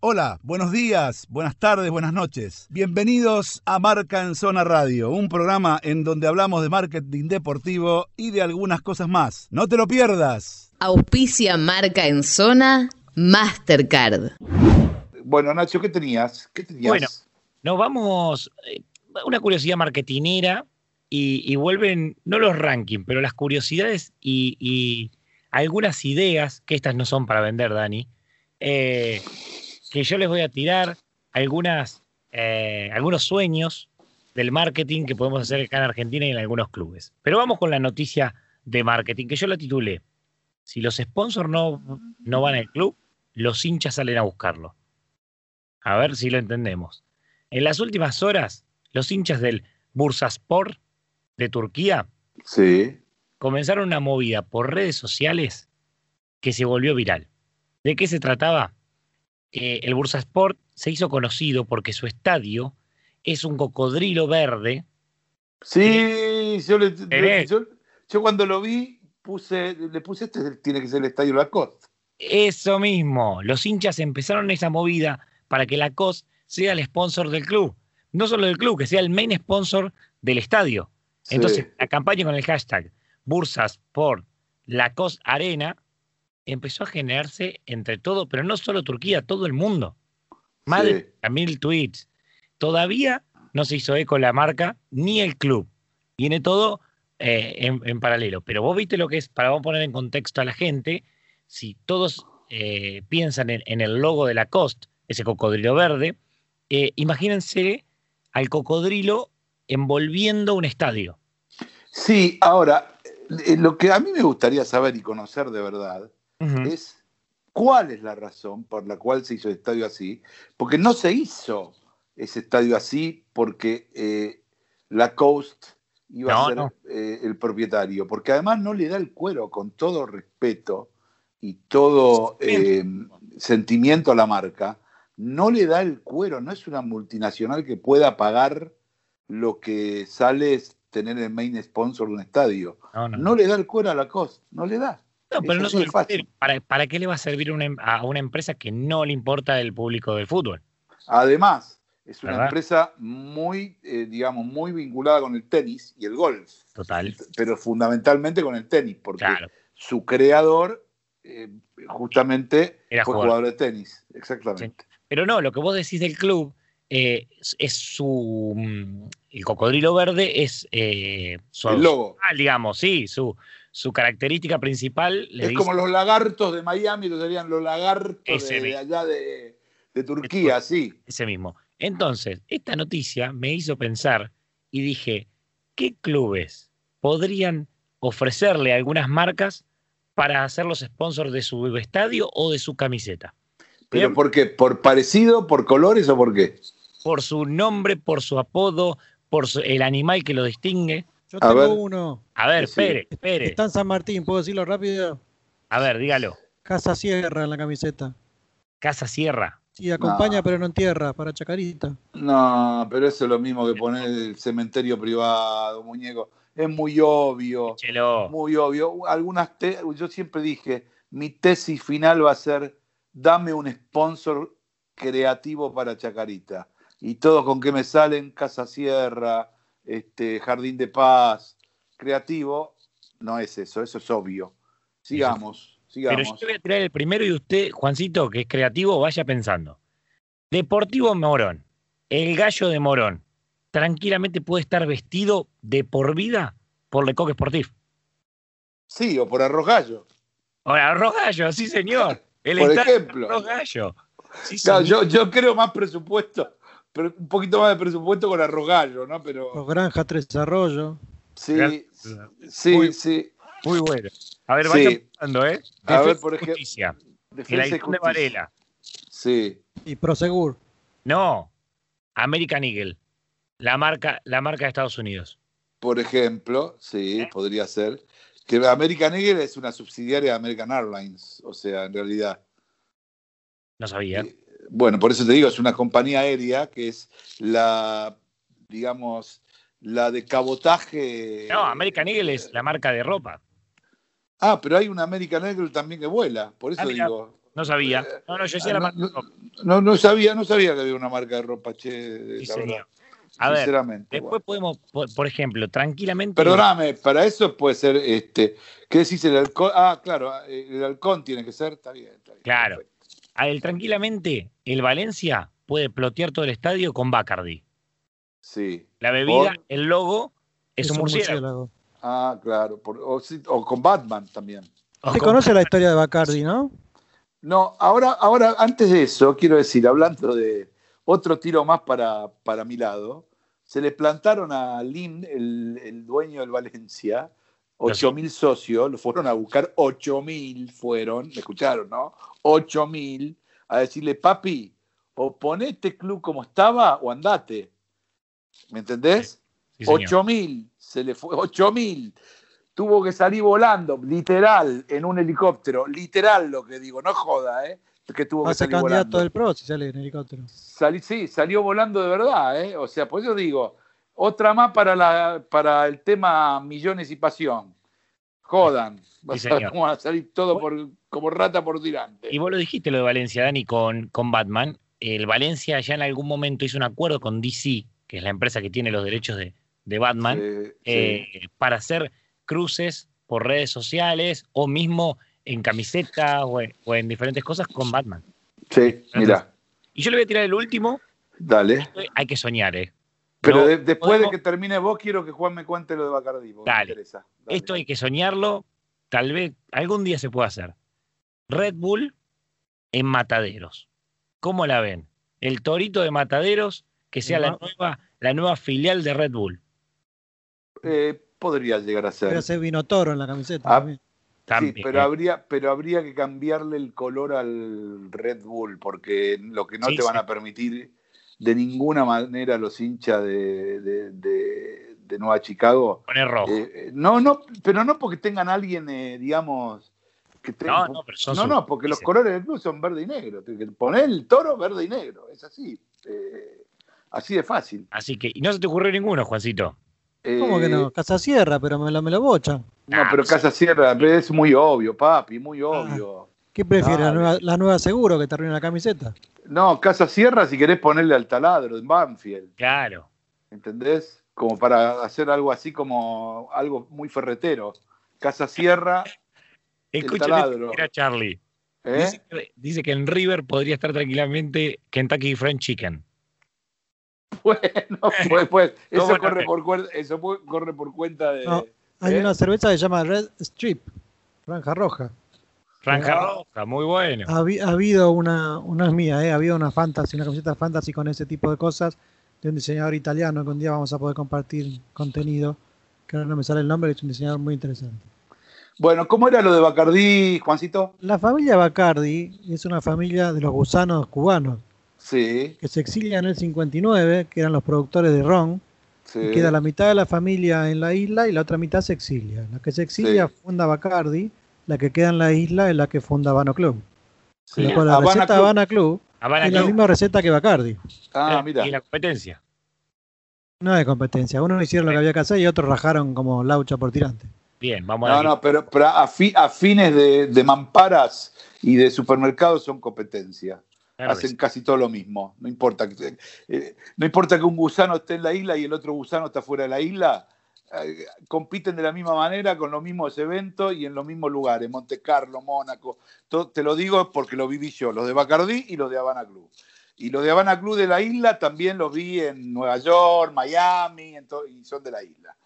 Hola, buenos días, buenas tardes, buenas noches. Bienvenidos a Marca en Zona Radio, un programa en donde hablamos de marketing deportivo y de algunas cosas más. No te lo pierdas. Auspicia Marca en Zona Mastercard. Bueno, Nacho, ¿qué tenías? ¿Qué tenías? Bueno, nos vamos, eh, una curiosidad marketinera y, y vuelven, no los rankings, pero las curiosidades y, y algunas ideas, que estas no son para vender, Dani, eh, que yo les voy a tirar algunas, eh, algunos sueños del marketing que podemos hacer acá en Argentina y en algunos clubes. Pero vamos con la noticia de marketing, que yo la titulé, si los sponsors no, no van al club, los hinchas salen a buscarlo. A ver si lo entendemos. En las últimas horas, los hinchas del Bursaspor de Turquía Sí. comenzaron una movida por redes sociales que se volvió viral. ¿De qué se trataba? Eh, el Bursasport se hizo conocido porque su estadio es un cocodrilo verde. Sí, yo, le- ¿Tenés? yo, yo cuando lo vi puse, le puse este tiene que ser el estadio Lacoste. Eso mismo, los hinchas empezaron esa movida para que Lacoste sea el sponsor del club. No solo del club, que sea el main sponsor del estadio. Sí. Entonces, la campaña con el hashtag Bursas por Lacoste Arena empezó a generarse entre todo, pero no solo Turquía, todo el mundo. Más Sí. de mil tweets. Todavía no se hizo eco la marca ni el club. Viene todo eh, en, en paralelo. Pero vos viste lo que es, para vamos poner en contexto a la gente, si todos eh, piensan en, en el logo de Lacoste, ese cocodrilo verde, eh, imagínense al cocodrilo envolviendo un estadio. Sí, ahora, eh, lo que a mí me gustaría saber y conocer de verdad Es cuál es la razón por la cual se hizo el estadio así, porque no se hizo ese estadio así porque eh, Lacoste iba No, a ser no. eh, el propietario, porque además no le da el cuero con todo respeto y todo eh, sentimiento a la marca, no le da el cuero, no es una multinacional que pueda pagar lo que sale tener el main sponsor de un estadio. No, no, No le da el cuero a Lacoste, no le da. No, pero Es no solo- fácil. ¿para, ¿para qué le va a servir una em- a una empresa que no le importa el público del fútbol? Además, es una ¿Verdad? empresa muy, eh, digamos, muy vinculada con el tenis y el golf, Total. pero fundamentalmente con el tenis, porque Claro. su creador eh, justamente Era fue jugador. jugador de tenis, exactamente. Pero no, lo que vos decís del club eh, es, es su. mm, El cocodrilo verde es su. El logo. Ah, digamos, sí, su, su característica principal. Le Es dice- como los lagartos de Miami, lo serían los lagartos de, de allá de, de Turquía, sí. ese mismo. Entonces, esta noticia me hizo pensar y dije, ¿qué clubes podrían ofrecerle a algunas marcas para hacer los sponsors de su estadio o de su camiseta? Pero. ¿por qué? ¿Por parecido, por colores o por qué? Por su nombre, por su apodo, por su- el animal que lo distingue. Yo A tengo ver. uno. A ver, Sí. espere, espere. Está en San Martín, ¿puedo decirlo rápido? A ver, dígalo. Casa Sierra en la camiseta. Casa Sierra. Sí, acompaña No. pero no entierra, para Chacarita. No, pero eso es lo mismo que poner el cementerio privado, muñeco. Es muy obvio. Chelo. Muy obvio. Algunas te- yo siempre dije, mi tesis final va a ser, dame un sponsor creativo para Chacarita. Y todos con qué me salen, Casa Sierra, este, Jardín de Paz, creativo, no es eso, eso es obvio. Sigamos, Pero yo sigamos. voy a tirar el primero y usted, Juancito, que es creativo, vaya pensando. Deportivo Morón, el gallo de Morón, tranquilamente puede estar vestido de por vida por Lecoq Sportif. Sí, o por Arrogallo. Ahora, Arroz Gallo, sí señor. El Por ejemplo. Arroz Gallo. Sí, Claro, señor. yo, yo creo más presupuesto, pero un poquito más de presupuesto con Arrogallo, ¿no? Pero Los Granja Tres Arroyos. sí, sí, Muy- sí. Muy bueno. A ver, Sí. vaya pensando, ¿eh? A ver, por y ejemplo, Justicia. El Defensa y Halcón de. Varela. Sí. Y Prosegur. No. American Eagle. La marca, la marca de Estados Unidos. Por ejemplo, sí, ¿Eh? podría ser. Que American Eagle es una subsidiaria de American Airlines, o sea, en realidad. No sabía. Eh, Bueno, por eso te digo, es una compañía aérea que es la, digamos, la de cabotaje. No, American Eagle es la marca de ropa. Ah, pero hay una American Eagle también que vuela, por eso Ah, mira. digo. No sabía. No, no, yo decía la marca no, de ropa. no, no sabía, no sabía que había una marca de ropa, che, Sí, la señor. A ver, después bueno. podemos, por, por ejemplo, tranquilamente. Perdóname, para eso puede ser, este, ¿qué decís el halcón? Ah, claro, el halcón tiene que ser, está bien, está bien. Claro. perfecto. A él, tranquilamente, el Valencia puede plotear todo el estadio con Bacardi. Sí. La bebida, Por- el logo, es, un murciélago. murciélago. Ah, claro. por- o, con Batman también. O Se con- conoce la historia de Bacardi, ¿no? No, ahora, ahora, antes de eso, quiero decir, hablando de otro tiro más para, para mi lado, se le plantaron a Lin, el, el dueño del Valencia, 8.000 socios, lo fueron a buscar, 8.000 fueron, me escucharon, ¿no? 8.000 a decirle, papi, o poné este club como estaba o andate. ¿Me entendés? Sí. 8000, se le fue 8000. Tuvo que salir volando, literal, en un helicóptero. Literal lo que digo, no joda, ¿eh? Que tuvo Va que a ser salir candidato volando. del PRO si sale en helicóptero. Salí- sí, salió volando de verdad, ¿eh? O sea, por eso digo, otra más para, la, para el tema millones y pasión. Jodan. A Sí. Vamos a salir todo por, como rata por delante. Y vos lo dijiste lo de Valencia, Dani, con, con Batman. El Valencia ya en algún momento hizo un acuerdo con DC, que es la empresa que tiene los derechos de, de Batman, Sí, sí. eh, para hacer cruces por redes sociales o mismo en camiseta o en, o en diferentes cosas con Batman. Sí, mira, Y yo le voy a tirar el último. dale. Hay que soñar, ¿eh? Pero No, de- después podemos- de que termine vos, quiero que Juan me cuente lo de me Dale. interesa. Dale. Esto hay que soñarlo. Tal vez algún día se pueda hacer. Red Bull en Mataderos. ¿Cómo la ven? El torito de Mataderos, que sea la nueva, la nueva filial de Red Bull. Eh, podría llegar a ser. Pero se vino toro en la camiseta. Ah, también. También. Sí, pero habría, pero habría que cambiarle el color al Red Bull, porque lo que no Sí, te van sí. a permitir de ninguna manera los hinchas de, de- de- de Nueva Chicago. Poner rojo. eh, eh, no, no, pero no porque tengan alguien, eh, digamos, que te- no, no, pero son no, sus- no, porque los colores del club son verde y negro. Poner el toro verde y negro, es así. eh, así de fácil. Así que, y no se te ocurrió ninguno, Juancito. ¿Cómo que no? Casa Sierra, pero me lo, me lo bochan. No, Ah, pero pues- Casa Sierra es muy obvio, papi, muy obvio. ¿Qué prefiere? ¿La nueva, la nueva seguro que te arruina la camiseta? No, Casa Sierra si querés ponerle al taladro en Banfield, Claro. ¿entendés? Como para hacer algo así como algo muy ferretero. Casa Sierra, taladro. mira Charlie. ¿eh? Dice, que, dice que en River podría estar tranquilamente Kentucky Fried Chicken. Bueno, pues, pues, eso, corre por, eso corre por cuenta de... No. Hay ¿Eh? una cerveza que se llama Red Strip, franja roja. Franja roja, muy bueno. Ha, habi- ha habido una, una es mía, ¿eh? ha habido una fantasy, una camiseta fantasy con ese tipo de cosas de un diseñador italiano que un día vamos a poder compartir contenido, que ahora no me sale el nombre, que es un diseñador muy interesante. Bueno, ¿cómo era lo de Bacardí, Juancito? La familia Bacardi es una familia de los gusanos cubanos Sí, que se exilian en el 59, que eran los productores de ron, sí. y queda la mitad de la familia en la isla y la otra mitad se exilia. La que se exilia Sí. funda Bacardi, la que queda en la isla es la que funda Habano Club. sí. Con lo cual la Habana receta Club. Habana Club Habana es la misma receta que Bacardi. Ah, mira. Y la competencia. No hay competencia. Unos hicieron lo que había que hacer y otros rajaron como laucha por tirante. Bien, vamos a No, ver. no, pero, pero a, fi- a fines de, de mamparas y de supermercados son competencia. Claro Hacen sí. casi todo lo mismo. No importa, que, eh, no importa que un gusano esté en la isla y el otro gusano está fuera de la isla. Eh, compiten de la misma manera con los mismos eventos y en los mismos lugares. Monte Carlo, Mónaco. todo- te lo digo porque lo viví yo, los de Bacardí y los de Habana Club. Y los de Habana Club de la isla también los vi en Nueva York, Miami, en y son de la isla.